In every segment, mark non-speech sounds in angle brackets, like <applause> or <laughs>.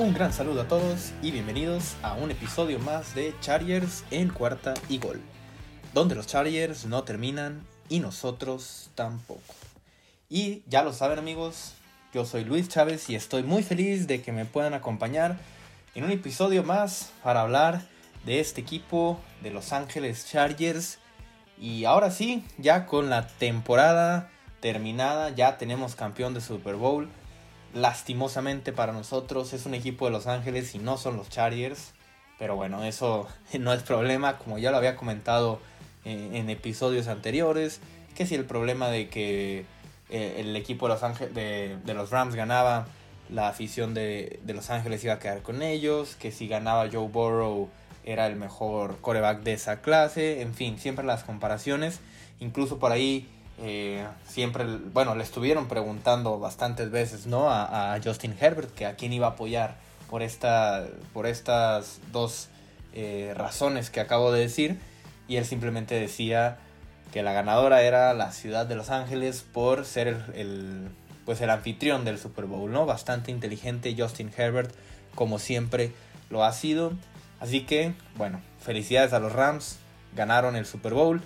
Un gran saludo a todos y bienvenidos a un episodio más de Chargers en cuarta y gol, donde los Chargers no terminan y nosotros tampoco. Y ya lo saben amigos, yo soy Luis Chávez y estoy muy feliz de que me puedan acompañar en un episodio más para hablar de este equipo de Los Ángeles Chargers. Y ahora sí, ya con la temporada terminada, ya tenemos campeón de Super Bowl. Lastimosamente para nosotros es un equipo de Los Ángeles y no son los Chargers. Pero bueno, eso <laughs> no es problema, como ya lo había comentado eh, en episodios anteriores. Que si el problema de que eh, el equipo de Los, Ángeles, de, de los Rams ganaba, la afición de, de, Los Ángeles iba a quedar con ellos. Que si ganaba Joe Burrow era el mejor coreback de esa clase. En fin, siempre las comparaciones. Incluso por ahí eh, siempre, bueno, le estuvieron preguntando bastantes veces, ¿no? A, Justin Herbert, que a quién iba a apoyar por, esta, por estas dos eh, razones que acabo de decir. Y él simplemente decía que la ganadora era la ciudad de Los Ángeles por ser el, el, pues el anfitrión del Super Bowl, ¿no? Bastante inteligente Justin Herbert, como siempre lo ha sido. Así que, bueno, felicidades a los Rams, ganaron el Super Bowl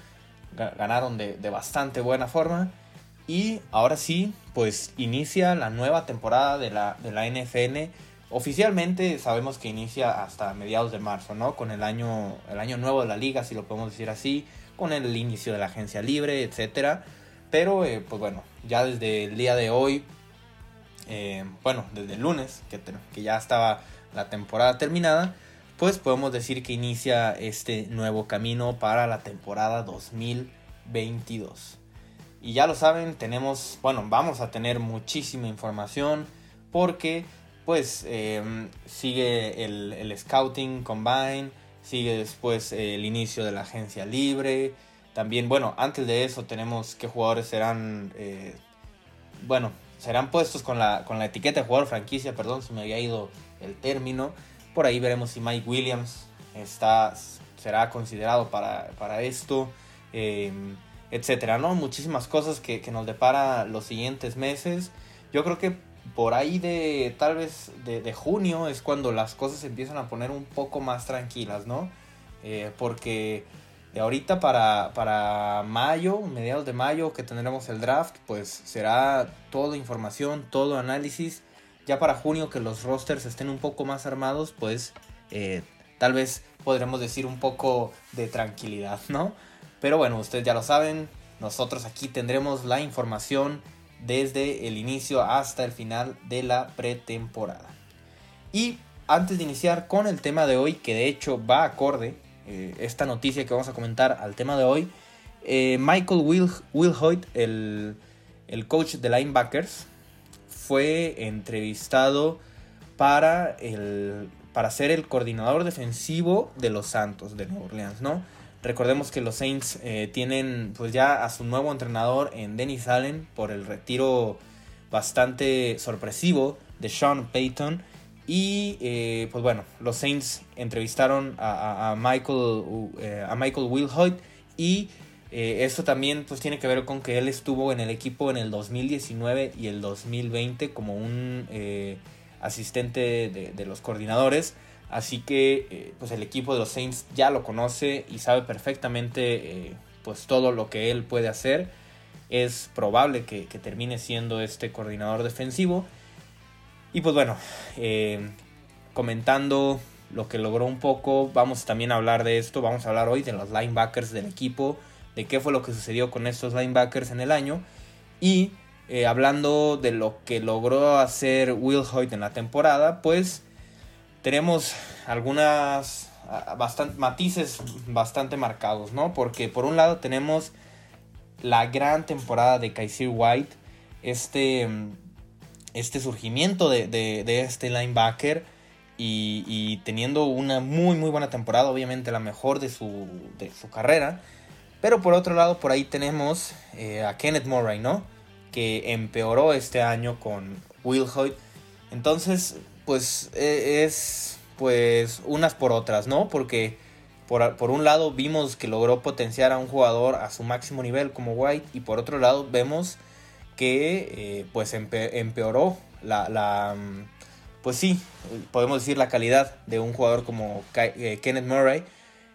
ganaron de, bastante buena forma. Y ahora sí, pues inicia la nueva temporada de la, de la NFL. Oficialmente sabemos que inicia hasta mediados de marzo, ¿no? Con el año, el año nuevo de la liga, si lo podemos decir así, con el inicio de la agencia libre, etc. Pero, eh, pues bueno, ya desde el día de hoy, eh, bueno, desde el lunes, que, que ya estaba la temporada terminada, pues podemos decir que inicia este nuevo camino para la temporada 2022. Y ya lo saben, tenemos, bueno, vamos a tener muchísima información porque pues eh, sigue el, el, Scouting Combine, sigue después el inicio de la agencia libre. También, bueno, antes de eso tenemos qué jugadores serán, eh, bueno, serán puestos con la, con la etiqueta de jugador franquicia, perdón, se me había ido el término. Por ahí veremos si Mike Williams está, será considerado para, para esto, eh, etcétera, ¿no? Muchísimas cosas que, nos depara los siguientes meses. Yo creo que por ahí de tal vez de, de junio es cuando las cosas se empiezan a poner un poco más tranquilas, ¿no? Eh, porque de ahorita para, para mayo, mediados de mayo que tendremos el draft, pues será toda información, todo análisis ya para junio que los rosters estén un poco más armados, pues eh, tal vez podremos decir un poco de tranquilidad, ¿no? Pero bueno, ustedes ya lo saben, nosotros aquí tendremos la información desde el inicio hasta el final de la pretemporada. Y antes de iniciar con el tema de hoy, que de hecho va acorde, eh, esta noticia que vamos a comentar al tema de hoy, eh, Michael Wilhoit, el, el coach de linebackers, fue entrevistado para, el, para ser el coordinador defensivo de los Santos de Nueva Orleans, ¿no? Recordemos que los Saints eh, tienen pues ya a su nuevo entrenador en Dennis Allen por el retiro bastante sorpresivo de Sean Payton. Y eh, pues bueno, los Saints entrevistaron a, Michael, eh, a Michael Wilhoit y eh, esto también pues tiene que ver con que él estuvo en el equipo en el 2019 y el 2020 como un eh, asistente de, los coordinadores. Así que eh, pues el equipo de los Saints ya lo conoce y sabe perfectamente pues todo lo que él puede hacer. Es probable que, que termine siendo este coordinador defensivo. Y pues bueno, comentando lo que logró un poco, vamos también a hablar de esto. Vamos a hablar hoy de los linebackers del equipo de qué fue lo que sucedió con estos linebackers en el año y eh, hablando de lo que logró hacer Will Hoyt en la temporada, pues tenemos algunas bastante, matices bastante marcados, ¿no? Porque por un lado tenemos la gran temporada de Kaiser White, este, este surgimiento de, este linebacker y, y, teniendo una muy muy buena temporada, obviamente la mejor de su, de su carrera. Pero por otro lado, por ahí tenemos eh, a Kenneth Murray, ¿no? Que empeoró este año con Will Hoyt. Entonces, pues e, es pues unas por otras, ¿no? Porque por, por, un lado vimos que logró potenciar a un jugador a su máximo nivel como White y por otro lado vemos que eh, pues empe empeoró la, la, pues sí, podemos decir la calidad de un jugador como eh, Kenneth Murray,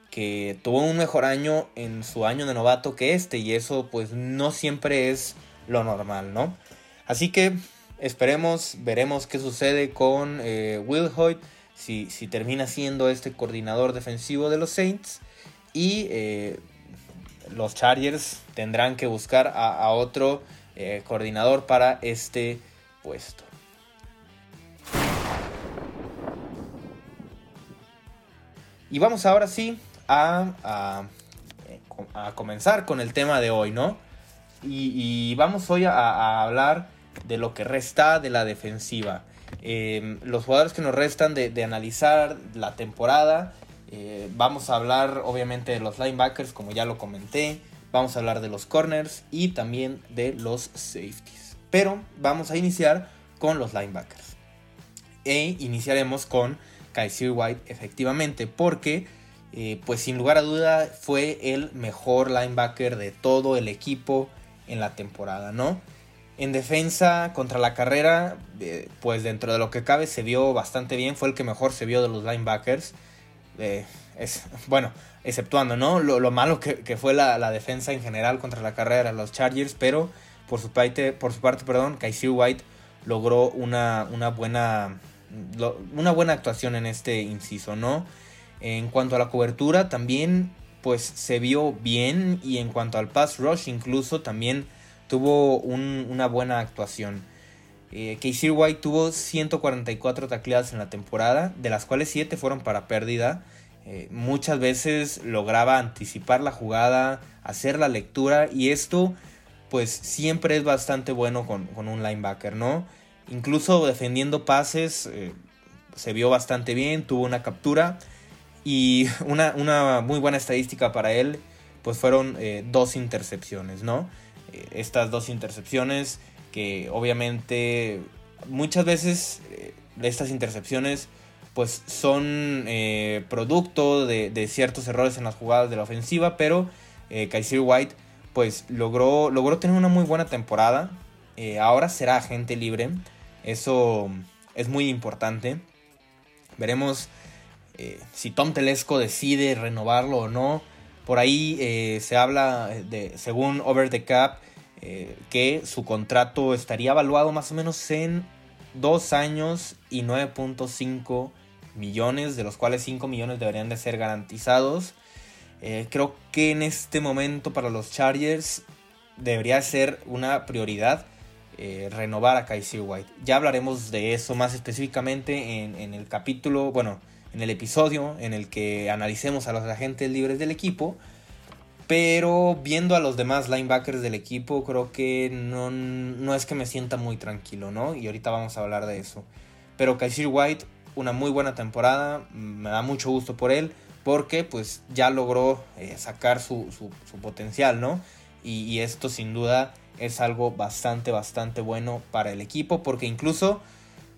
que tuvo un mejor año en su año de novato que este, y eso pues no siempre es lo normal, ¿no? Así que esperemos, veremos qué sucede con eh, Will Hoyt, si, termina siendo este coordinador defensivo de los Saints, y eh, los Chargers tendrán que buscar a, otro eh, coordinador para este puesto. Y vamos ahora sí a, a, comenzar con el tema de hoy, ¿no? Y, vamos hoy a, hablar de lo que resta de la defensiva. Em, los jugadores que nos restan de, analizar la temporada. Eh, vamos a hablar obviamente de los linebackers, como ya lo comenté. Vamos a hablar de los corners y también de los safeties. Pero vamos a iniciar con los linebackers. E iniciaremos con Kaiser White efectivamente porque eh, pues sin lugar a duda fue el mejor linebacker de todo el equipo en la temporada, ¿no? En defensa contra la carrera, eh, pues dentro de lo que cabe se vio bastante bien, fue el que mejor se vio de los linebackers. Eh, es, bueno, exceptuando, ¿no? Lo, malo que, fue la, defensa en general contra la carrera los Chargers, pero por su parte, por su parte perdón, White logró una, una, buena, una buena actuación en este inciso, ¿no? En cuanto a la cobertura, también pues se vio bien y en cuanto al pass rush incluso también tuvo una buena actuación. Eh, Casey White tuvo 144 tacleadas en la temporada, de las cuales 7 fueron para pérdida. Eh, muchas veces lograba anticipar la jugada, hacer la lectura y esto pues siempre es bastante bueno con, un linebacker, ¿no? Incluso defendiendo pases eh, se vio bastante bien, tuvo una captura y una, muy buena estadística para él, pues fueron eh, dos intercepciones, ¿no? Eh, estas dos intercepciones que obviamente muchas veces eh, estas intercepciones pues son producto de, ciertos errores en las jugadas de la ofensiva, pero Kaiser White pues logró, logró tener una muy buena temporada. ahora será agente libre, eso es muy importante. Veremos eh, si Tom Telesco decide renovarlo o no. Por ahí eh, se habla de, según Over the Cap, eh, que su contrato estaría evaluado más o menos en 2 años y 9.5 millones, de los cuales 5 millones deberían de ser garantizados. creo que en este momento para los Chargers debería ser una prioridad renovar a Kaiser White. Ya hablaremos de eso más específicamente en, en el capítulo, bueno, en el episodio en el que analicemos a los agentes libres del equipo. Pero viendo a los demás linebackers del equipo, creo que no, no es que me sienta muy tranquilo, ¿no? Y ahorita vamos a hablar de eso. Pero Kaiser White, una muy buena temporada, me da mucho gusto por él, porque pues ya logró eh, sacar su, su, potencial, ¿no? Y, y esto sin duda es algo bastante, bastante bueno para el equipo, porque incluso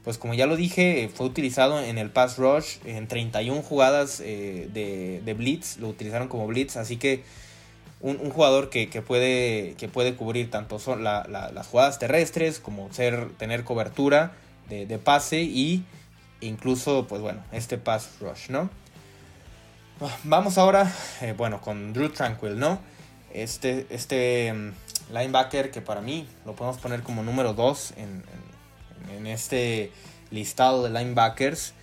pues como ya lo dije, fue utilizado en el pass rush en 31 jugadas eh, de, blitz, lo utilizaron como blitz, así que un, jugador que, puede, que puede cubrir tanto son las jugadas terrestres como ser, tener cobertura de, pase y incluso, pues bueno, este pass rush, ¿no? Vamos ahora, eh, bueno, con Drew Tranquil, ¿no? Este, este mm, linebacker que para mí lo podemos poner como número 2 en en este listado de linebackers.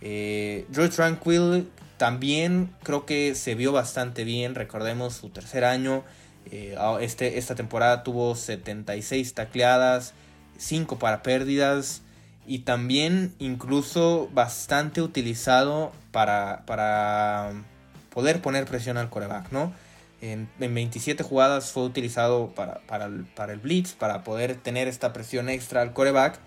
Eh, Drew Tranquil también creo que se vio bastante bien. Recordemos su tercer año. Eh, este, esta temporada tuvo 76 tacleadas, 5 para pérdidas y también incluso bastante utilizado para, para poder poner presión al coreback, ¿no? En, 27 jugadas fue utilizado para, para, el, blitz, para poder tener esta presión extra al coreback.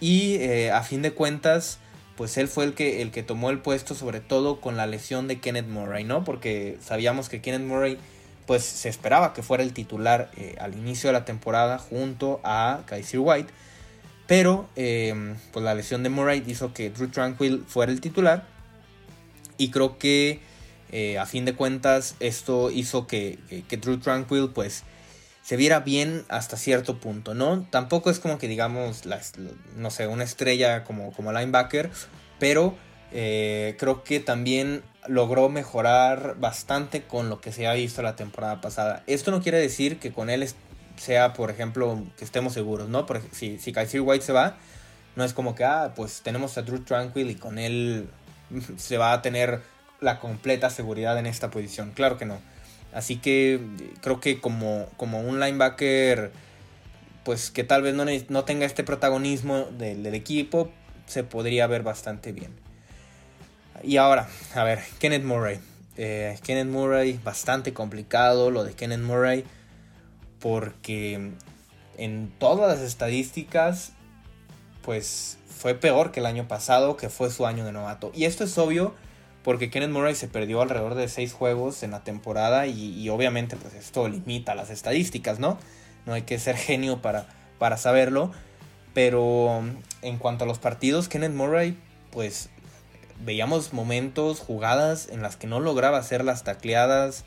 Y eh, a fin de cuentas, pues él fue el que, el que tomó el puesto, sobre todo con la lesión de Kenneth Murray, ¿no? Porque sabíamos que Kenneth Murray, pues se esperaba que fuera el titular eh, al inicio de la temporada junto a Kaiser White. Pero em, pues la lesión de Murray hizo que Drew Tranquil fuera el titular. Y creo que eh, a fin de cuentas esto hizo que, que, Drew Tranquil pues se viera bien hasta cierto punto, ¿no? Tampoco es como que digamos, no sé, una estrella como, como linebacker, pero eh, creo que también logró mejorar bastante con lo que se ha visto la temporada pasada. Esto no quiere decir que con él sea, por ejemplo, que estemos seguros, ¿no? Si, si Kaiser White se va, no es como que, ah, pues tenemos a Drew Tranquil y con él <laughs> se va a tener la completa seguridad en esta posición. Claro que no. Así que creo que como, como un linebacker, pues que tal vez no, no tenga este protagonismo del, equipo, se podría ver bastante bien. Y ahora, a ver, Kenneth Murray. Eh, Kenneth Murray, bastante complicado lo de Kenneth Murray, porque en todas las estadísticas, pues fue peor que el año pasado, que fue su año de novato. Y esto es obvio porque Kenneth Murray se perdió alrededor de seis juegos en la temporada y, obviamente pues esto limita las estadísticas, ¿no? No hay que ser genio para, para saberlo, pero en cuanto a los partidos, Kenneth Murray pues veíamos momentos, jugadas en las que no lograba hacer las tacleadas,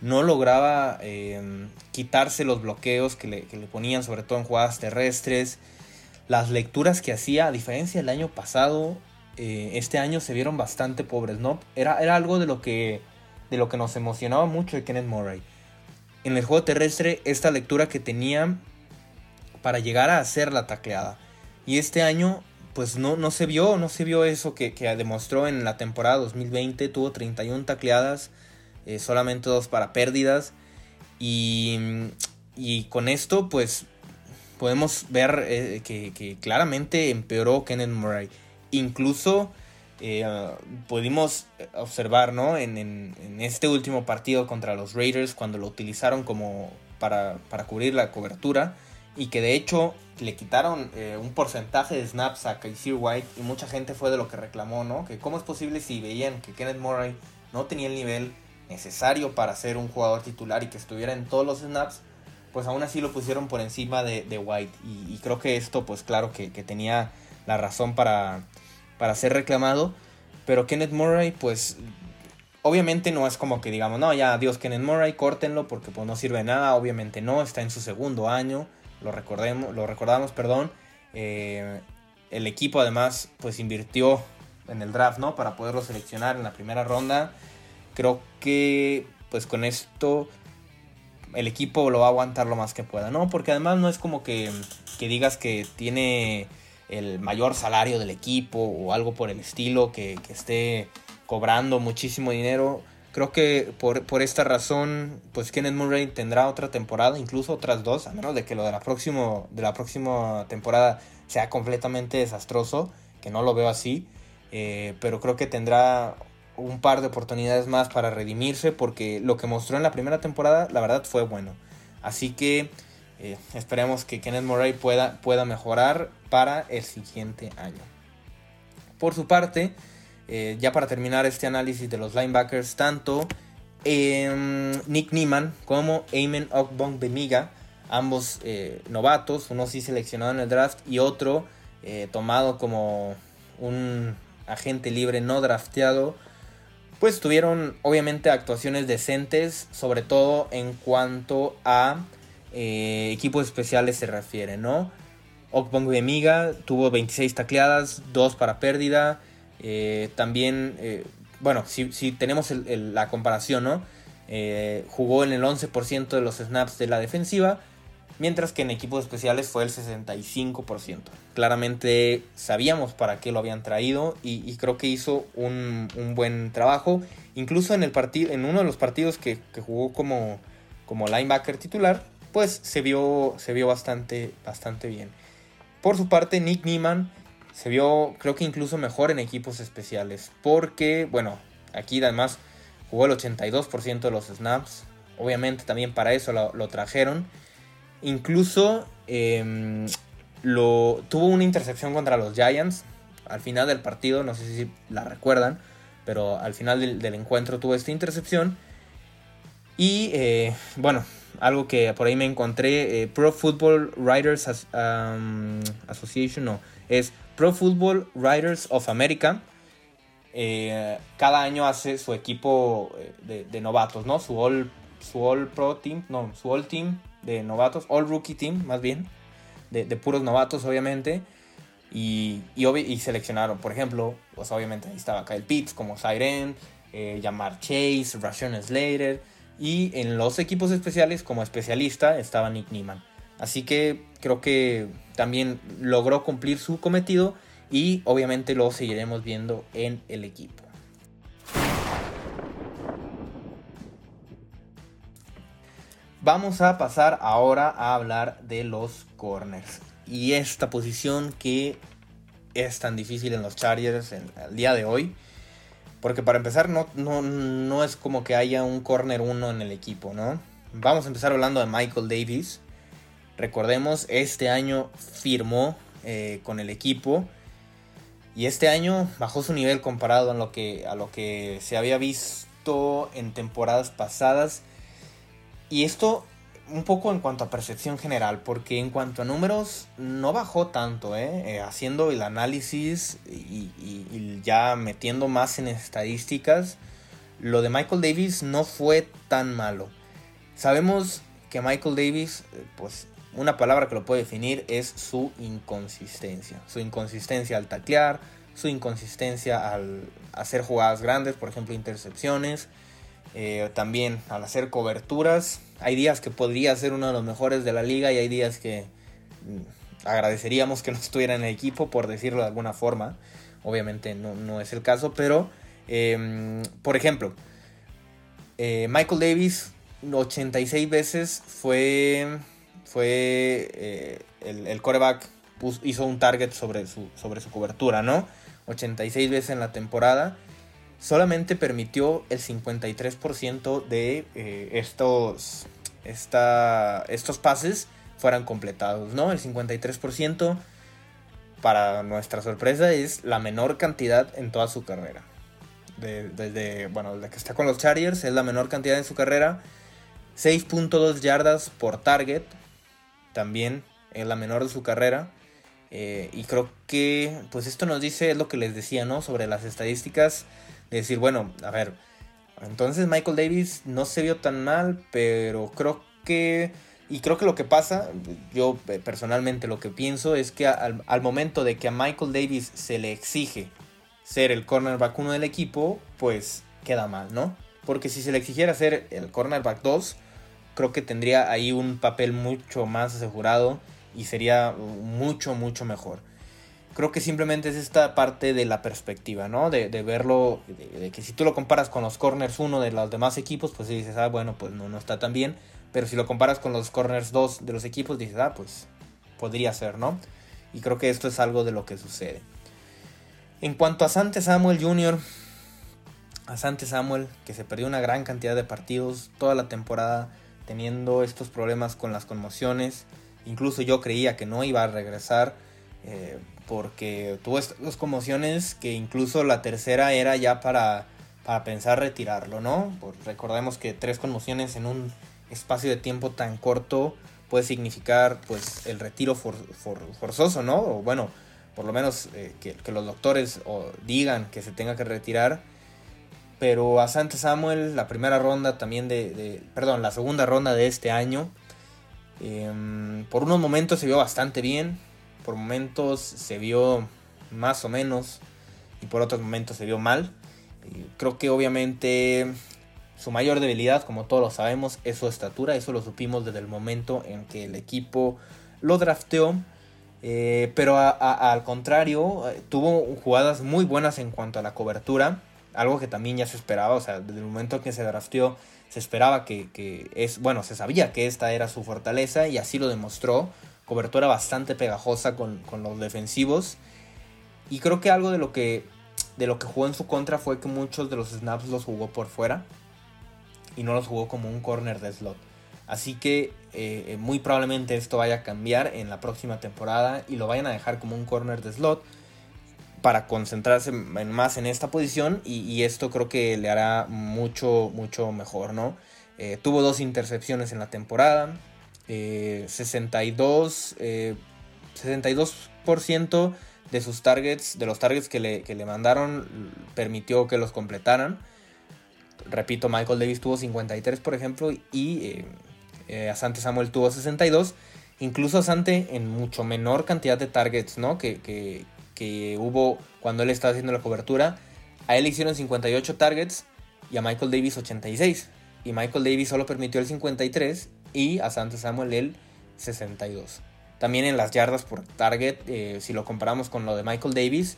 no lograba em, quitarse los bloqueos que le, que le ponían, sobre todo en jugadas terrestres. Las lecturas que hacía, a diferencia del año pasado, eh, este año se vieron bastante pobres, ¿no? Era, era algo de lo, que, de lo que nos emocionaba mucho de Kenneth Murray. En el juego terrestre, esta lectura que tenía para llegar a hacer la tacleada. Y este año, pues no, no se vio, no se vio eso que, demostró en la temporada 2020. Tuvo 31 tacleadas, eh, solamente dos para pérdidas. Y, y con esto, pues podemos ver eh, que, que, claramente empeoró Kenneth Murray. Incluso eh, pudimos observar ¿no? En, este último partido contra los Raiders cuando lo utilizaron como para, cubrir la cobertura y que de hecho le quitaron eh, un porcentaje de snaps a Kaiser White y mucha gente fue de lo que reclamó, ¿no? Que cómo es posible si veían que Kenneth Murray no tenía el nivel necesario para ser un jugador titular y que estuviera en todos los snaps, pues aún así lo pusieron por encima de, White. Y, creo que esto, pues claro que tenía la razón para, para ser reclamado. Pero Kenneth Murray, pues obviamente no es como que digamos, no, ya adiós Kenneth Murray, córtenlo porque pues no sirve de nada. Obviamente no, está en su segundo año, lo, recordemos, lo recordamos, perdón. Eh, el equipo además pues invirtió en el draft, ¿no? Para poderlo seleccionar en la primera ronda. Creo que pues con esto el equipo lo va a aguantar lo más que pueda, ¿no? Porque además no es como que, que digas que tiene el mayor salario del equipo o algo por el estilo, que, esté cobrando muchísimo dinero. Creo que por, esta razón, pues Kenneth Murray tendrá otra temporada, incluso otras dos, a menos de que lo de la, próximo, de la próxima temporada sea completamente desastroso, que no lo veo así. Eh, pero creo que tendrá un par de oportunidades más para redimirse, porque lo que mostró en la primera temporada, la verdad, fue bueno. Así que eh, esperemos que Kenneth Murray pueda, pueda mejorar para el siguiente año. Por su parte, eh, ya para terminar este análisis de los linebackers, tanto em, Nick Nieman como Eamon Bemiga, ambos eh, novatos, uno sí seleccionado en el draft y otro tomado como un agente libre no drafteado, pues tuvieron obviamente actuaciones decentes, sobre todo en cuanto a eh, equipos especiales se refiere, ¿no? de Miga tuvo 26 tacleadas, 2 para pérdida. Eh, también, eh, bueno, si, tenemos la comparación, ¿no? jugó en el 11% de los snaps de la defensiva, mientras que en equipos especiales fue el 65%. Claramente sabíamos para qué lo habían traído y, creo que hizo un, buen trabajo. Incluso en, el en uno de los partidos que, jugó como linebacker titular, pues se vio, se vio bastante, bastante bien. Por su parte, Nick Nieman se vio, creo que incluso mejor en equipos especiales, porque, bueno, aquí además jugó el 82% de los snaps, obviamente también para eso lo, trajeron. Incluso em, lo, tuvo una intercepción contra los Giants al final del partido, no sé si la recuerdan, pero al final del, encuentro tuvo esta intercepción. Y eh, bueno, algo que por ahí me encontré, eh, Pro Football Writers Association, no, es Pro Football Writers of America. Eh, cada año hace su equipo eh, de, novatos, ¿no? Su All, su All Pro Team, no, su All Team de novatos, All Rookie Team más bien, de, puros novatos obviamente. Y, y, seleccionaron, por ejemplo, pues obviamente ahí estaba Kyle Pitts como Siren, eh, Chase, Rashawn Slater. Y en los equipos especiales como especialista estaba Nick Niemann. Así que creo que también logró cumplir su cometido y obviamente lo seguiremos viendo en el equipo. Vamos a pasar ahora a hablar de los corners. Y esta posición que es tan difícil en los Chargers en, el día de hoy. Porque para empezar no, no, es como que haya un corner 1 en el equipo, ¿no? Vamos a empezar hablando de Michael Davis. Recordemos, este año firmó eh, con el equipo. Y este año bajó su nivel comparado a lo que, a lo que se había visto en temporadas pasadas. Y esto un poco en cuanto a percepción general, porque en cuanto a números no bajó tanto, ¿eh? eh haciendo el análisis y, ya metiendo más en estadísticas, lo de Michael Davis no fue tan malo. Sabemos que Michael Davis, eh, pues una palabra que lo puede definir es su inconsistencia. Su inconsistencia al taclear, su inconsistencia al hacer jugadas grandes, por ejemplo intercepciones. Eh, también al hacer coberturas. Hay días que podría ser uno de los mejores de la liga y hay días que mm, agradeceríamos que no <laughs> estuviera en el equipo, por decirlo de alguna forma. Obviamente no, es el caso, pero em, por ejemplo, eh, Michael Davis 86 veces fue, fue eh, el, el, coreback hizo un target sobre su, sobre su cobertura, ¿no? 86 veces en la temporada solamente permitió el 53% de eh, estos, estos pases fueran completados, ¿no? El 53% para nuestra sorpresa es la menor cantidad en toda su carrera. Desde, bueno, desde que está con los Chargers es la menor cantidad en su carrera. 6.2 yardas por target, también es la menor de su carrera. Eh, y creo que, pues esto nos dice, es lo que les decía, ¿no? Sobre las estadísticas decir, bueno, a ver, entonces Michael Davis no se vio tan mal, pero creo que... Y creo que lo que pasa, yo eh, personalmente lo que pienso es que al, momento de que a Michael Davis se le exige ser el cornerback 1 del equipo, pues queda mal, ¿no? Porque si se le exigiera ser el cornerback 2, creo que tendría ahí un papel mucho más asegurado y sería mucho, mucho mejor creo que simplemente es esta parte de la perspectiva, ¿no? De, verlo, de, que si tú lo comparas con los corners 1 de los demás equipos, pues dices, ah, bueno, pues no, no está tan bien. Pero si lo comparas con los corners 2 de los equipos, dices, ah, pues podría ser, ¿no? Y creo que esto es algo de lo que sucede. En cuanto a Sante Samuel Jr., a Sante Samuel, que se perdió una gran cantidad de partidos toda la temporada, teniendo estos problemas con las conmociones. Incluso yo creía que no iba a regresar. Eh, porque tuvo estas conmociones que incluso la tercera era ya para, para pensar retirarlo, ¿no? Pues recordemos que tres conmociones en un espacio de tiempo tan corto puede significar pues el retiro forzoso, ¿no? O bueno, por lo menos eh, que, los doctores digan que se tenga que retirar. Pero a Santa Samuel, la primera ronda también de, perdón, la segunda ronda de este año, em, por unos momentos se vio bastante bien, por momentos se vio más o menos y por otros momentos se vio mal. creo que obviamente su mayor debilidad, como todos lo sabemos, es su estatura. Eso lo supimos desde el momento en que el equipo lo drafteó. Eh, pero al contrario, eh, tuvo jugadas muy buenas en cuanto a la cobertura. Algo que también ya se esperaba. O sea, desde el momento en que se drafteó, se esperaba que, que es. Bueno, se sabía que esta era su fortaleza y así lo demostró cobertura bastante pegajosa con, los defensivos. Y creo que algo de lo que, de lo que jugó en su contra fue que muchos de los snaps los jugó por fuera y no los jugó como un corner de slot. Así que eh, muy probablemente esto vaya a cambiar en la próxima temporada y lo vayan a dejar como un corner de slot para concentrarse más en esta posición y, esto creo que le hará mucho, mucho mejor, ¿no? Eh, tuvo dos intercepciones en la temporada, 62, eh, 62% eh, de sus targets, de los targets que le, que le mandaron, permitió que los completaran. Repito, Michael Davis tuvo 53, por ejemplo, y Eh, Asante Samuel tuvo 62. Incluso Asante en mucho menor cantidad de targets, ¿no? Que, que, que hubo cuando él estaba haciendo la cobertura. A él le hicieron 58 targets y a Michael Davis 86. Y Michael Davis solo permitió el 53 y a Asante Samuel el 62. También en las yardas por target, eh, si lo comparamos con lo de Michael Davis,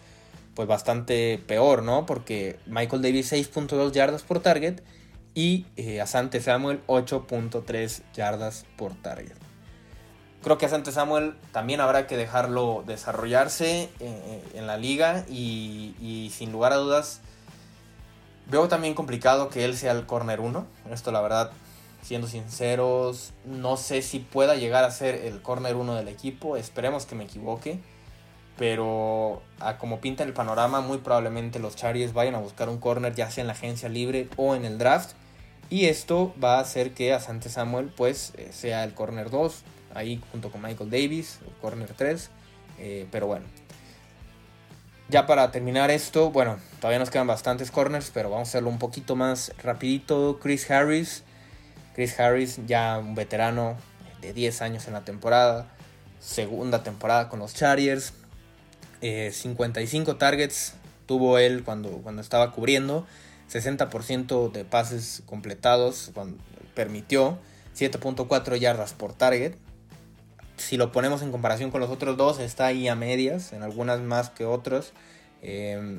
pues bastante peor, ¿no? Porque Michael Davis 6.2 yardas por target y eh, Asante Samuel 8.3 yardas por target. Creo que Asante Samuel también habrá que dejarlo desarrollarse eh, en la liga y, y, sin lugar a dudas veo también complicado que él sea el corner 1. Esto la verdad siendo sinceros, no sé si pueda llegar a ser el corner uno del equipo. Esperemos que me equivoque. Pero a como pinta el panorama, muy probablemente los Chargers vayan a buscar un corner ya sea en la agencia libre o en el draft. Y esto va a hacer que Asante Samuel pues eh, sea el corner 2, ahí junto con Michael Davis, el corner 3. Eh, pero bueno. Ya para terminar esto, bueno, todavía nos quedan bastantes corners, pero vamos a hacerlo un poquito más rapidito. Chris Harris Chris Harris, ya un veterano de 10 años en la temporada, segunda temporada con los Chargers, 55 eh, targets tuvo él cuando, cuando estaba cubriendo, 60% de pases completados permitió, 7.4 yardas por target. Si lo ponemos en comparación con los otros dos, está ahí a medias, en algunas más que otros. Eh,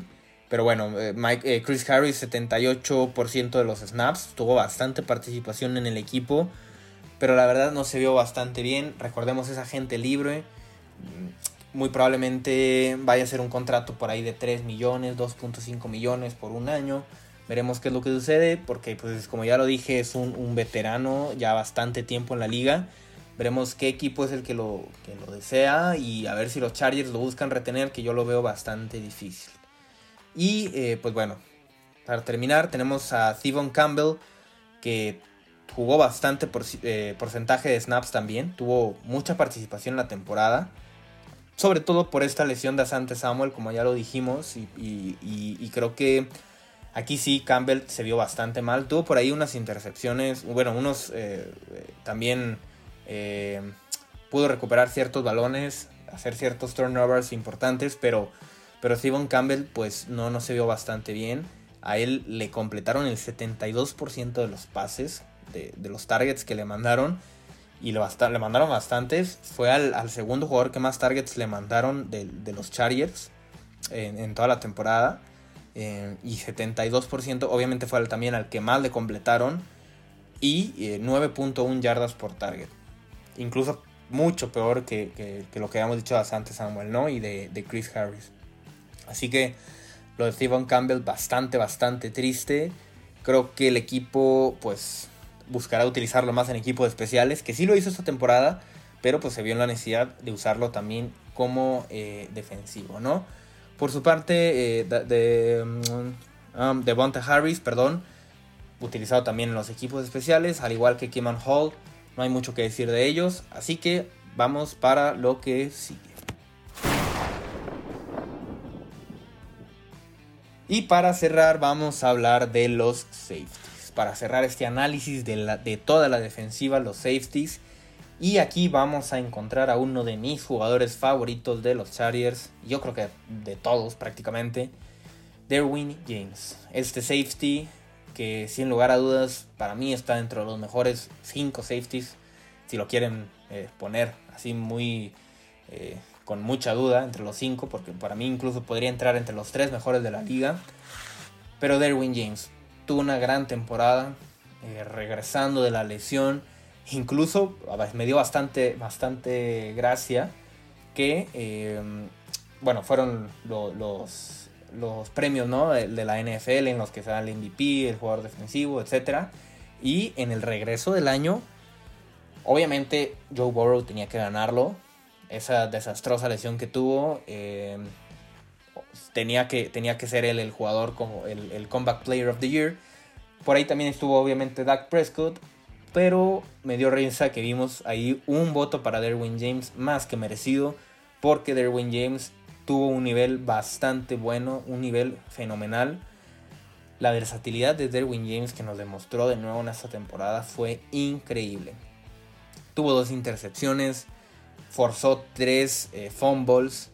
pero bueno, eh, Mike, eh, Chris Harris 78% de los snaps, tuvo bastante participación en el equipo, pero la verdad no se vio bastante bien. Recordemos esa gente libre, mm, muy probablemente vaya a ser un contrato por ahí de 3 millones, 2.5 millones por un año. Veremos qué es lo que sucede, porque pues como ya lo dije, es un, un veterano ya bastante tiempo en la liga. Veremos qué equipo es el que lo, que lo desea y a ver si los Chargers lo buscan retener, que yo lo veo bastante difícil. Y eh, pues bueno, para terminar tenemos a Thibon Campbell que jugó bastante eh, porcentaje de snaps también, tuvo mucha participación en la temporada, sobre todo por esta lesión de Asante Samuel, como ya lo dijimos, y, creo que aquí sí Campbell se vio bastante mal, tuvo por ahí unas intercepciones, bueno, unos eh, también pudo recuperar ciertos balones, hacer ciertos turnovers importantes, pero pero Steven Campbell, pues no, no se vio bastante bien. A él le completaron el 72% de los pases, de, los targets que le mandaron. Y le, le mandaron bastantes. Fue al, segundo jugador que más targets le mandaron de, los Chargers en, toda la temporada. Eh, y 72% obviamente fue también al que más le completaron. Y 9.1 eh, yardas por target. Incluso mucho peor que, lo que habíamos dicho antes Samuel, ¿no? Y de, de Chris Harris. Así que lo de Steven Campbell bastante, bastante triste. Creo que el equipo pues buscará utilizarlo más en equipos especiales, que sí lo hizo esta temporada, pero pues se vio en la necesidad de usarlo también como eh, defensivo, ¿no? Por su parte, eh, de, mm, um, Bonta Harris, perdón, utilizado también en los equipos especiales, al igual que Kiman Hall, no hay mucho que decir de ellos, así que vamos para lo que sigue. Y para cerrar vamos a hablar de los safeties. Para cerrar este análisis de, toda la defensiva, los safeties. Y aquí vamos a encontrar a uno de mis jugadores favoritos de los Chargers. Yo creo que de todos prácticamente. Derwin James. Este safety que sin lugar a dudas para mí está dentro de los mejores 5 safeties. Si lo quieren eh, poner así muy... Eh, con mucha duda entre los cinco, porque para mí incluso podría entrar entre los tres mejores de la liga. Pero Derwin James tuvo una gran temporada, eh, regresando de la lesión. Incluso me dio bastante, bastante gracia que, em, bueno, fueron los, los premios ¿no? de, la NFL en los que se da el MVP, el jugador defensivo, etc. Y en el regreso del año, obviamente Joe Burrow tenía que ganarlo esa desastrosa lesión que tuvo. Eh, tenía, que, tenía que ser él el jugador como el, el, Comeback Player of the Year. Por ahí también estuvo obviamente Dak Prescott. Pero me dio risa que vimos ahí un voto para Derwin James más que merecido. Porque Derwin James tuvo un nivel bastante bueno, un nivel fenomenal. La versatilidad de Derwin James que nos demostró de nuevo en esta temporada fue increíble. tuvo dos intercepciones, forzó tres eh, fumbles,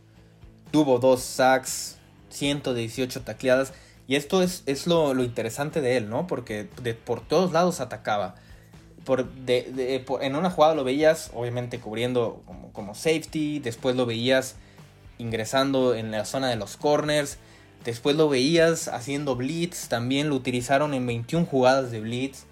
tuvo dos sacks, 118 tacleadas. Y esto es, es lo, interesante de él, ¿no? Porque de, por todos lados atacaba. Por, de, en una jugada lo veías, obviamente, cubriendo como, como safety. Después lo veías ingresando en la zona de los corners. Después lo veías haciendo blitz. También lo utilizaron en 21 jugadas de blitz.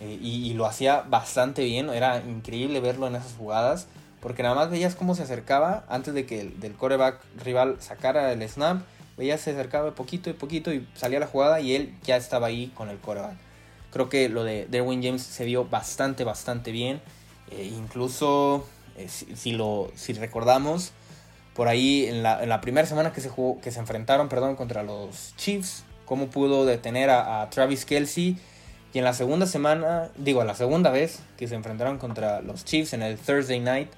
Eh, y, lo hacía bastante bien. Era increíble verlo en esas jugadas. Porque nada más veías cómo se acercaba antes de que el del coreback rival sacara el snap. Veías se acercaba poquito y poquito y salía la jugada y él ya estaba ahí con el coreback. Creo que lo de Derwin James se vio bastante, bastante bien. Eh, incluso, eh, si, lo, si recordamos, por ahí en la, en la primera semana que se, jugó, que se enfrentaron perdón, contra los Chiefs, cómo pudo detener a, Travis Kelsey. Y en la segunda semana, digo, la segunda vez que se enfrentaron contra los Chiefs en el Thursday night,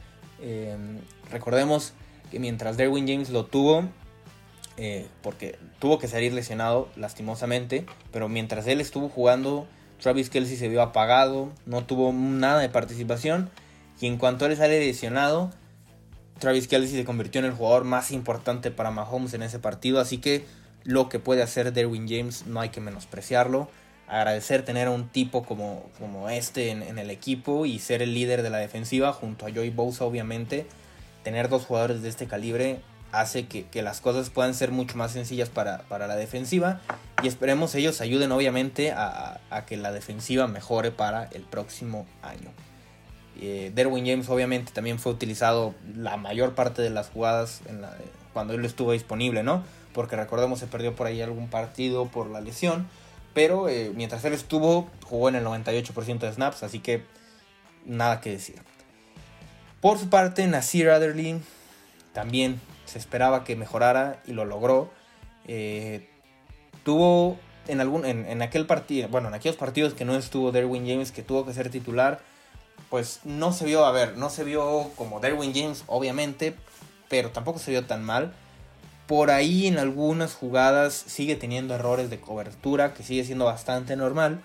em, recordemos que mientras Derwin James lo tuvo, eh, porque tuvo que salir lesionado lastimosamente, pero mientras él estuvo jugando, Travis Kelsey se vio apagado, no tuvo nada de participación, y en cuanto él sale lesionado, Travis Kelsey se convirtió en el jugador más importante para Mahomes en ese partido, así que lo que puede hacer Derwin James no hay que menospreciarlo. Agradecer tener a un tipo como, como este en, el equipo y ser el líder de la defensiva junto a Joey Bosa obviamente. Tener dos jugadores de este calibre hace que, las cosas puedan ser mucho más sencillas para, la defensiva y esperemos ellos ayuden obviamente a, que la defensiva mejore para el próximo año. Eh, Derwin James obviamente también fue utilizado la mayor parte de las jugadas cuando él estuvo disponible, ¿no? Porque recordemos se perdió por ahí algún partido por la lesión, pero eh, mientras él estuvo jugó en el 98% de snaps, así que nada que decir. Por su parte, Nasir Adderley también se esperaba que mejorara y lo logró. Eh, tuvo en, algún, en, aquel partido, bueno, en aquellos partidos que no estuvo Derwin James, que tuvo que ser titular, pues no se vio, a ver, no se vio como Derwin James, obviamente, pero tampoco se vio tan mal. Por ahí en algunas jugadas sigue teniendo errores de cobertura, que sigue siendo bastante normal.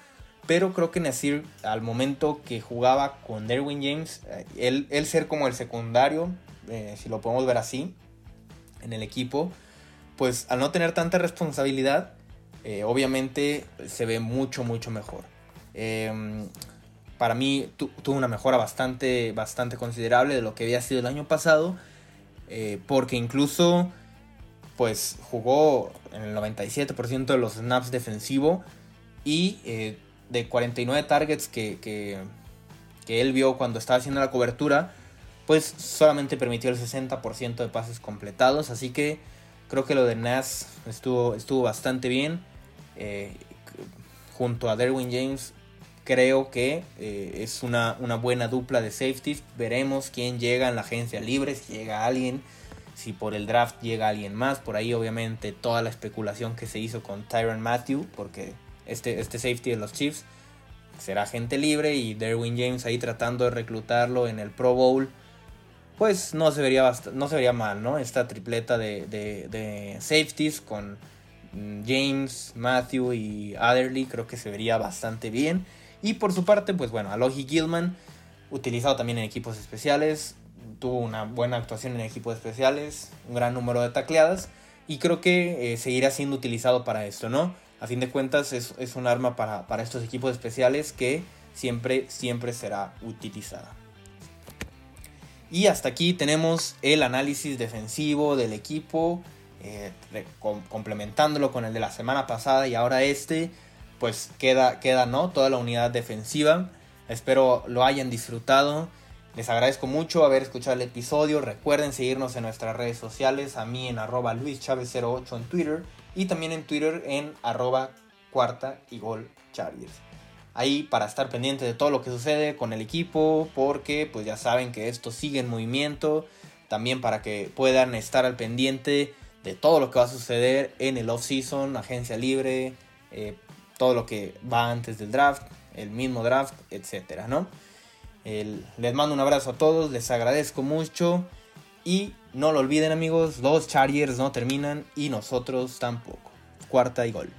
Pero creo que Nasir, al momento que jugaba con Derwin James, eh, él, él ser como el secundario, eh, si lo podemos ver así, en el equipo, pues al no tener tanta responsabilidad, eh, obviamente se ve mucho, mucho mejor. Em, para mí tuvo una mejora bastante, bastante considerable de lo que había sido el año pasado, porque incluso pues jugó en el 97% de los snaps defensivo y eh, de 49 targets que, que, él vio cuando estaba haciendo la cobertura, pues solamente permitió el 60% de pases completados. Así que creo que lo de Nas estuvo, estuvo bastante bien. Eh, junto a Derwin James, creo que eh, es una, una, buena dupla de safeties. Veremos quién llega en la agencia libre, si llega alguien, si por el draft llega alguien más. Por ahí, obviamente, toda la especulación que se hizo con Tyron Matthew, porque este, este safety de los Chiefs será gente libre y Derwin James ahí tratando de reclutarlo en el Pro Bowl pues no se vería, no se vería mal, ¿no? Esta tripleta de, de, safeties con mm, James, Matthew y Adderley creo que se vería bastante bien. Y por su parte, pues bueno, Alohi Gilman, utilizado también en equipos especiales, tuvo una buena actuación en equipos especiales, un gran número de tacleadas y creo que eh, seguirá siendo utilizado para esto, ¿no? A fin de cuentas es, es un arma para, para estos equipos especiales que siempre, siempre será utilizada. Y hasta aquí tenemos el análisis defensivo del equipo, eh, complementándolo con el de la semana pasada y ahora este, pues queda, queda ¿no? toda la unidad defensiva. Espero lo hayan disfrutado. Les agradezco mucho haber escuchado el episodio. Recuerden seguirnos en nuestras redes sociales. A mí en arroba luischavez08 en Twitter. Y también en Twitter en arroba cuarta y gol Chargers ahí para estar pendiente de todo lo que sucede con el equipo, porque pues ya saben que esto sigue en movimiento, también para que puedan estar al pendiente de todo lo que va a suceder en el off-season, agencia libre, eh, todo lo que va antes del draft, el mismo draft, etcétera, ¿no? Les mando un abrazo a todos, les agradezco mucho y no lo olviden amigos, los Chargers no terminan y nosotros tampoco. Cuarta y gol.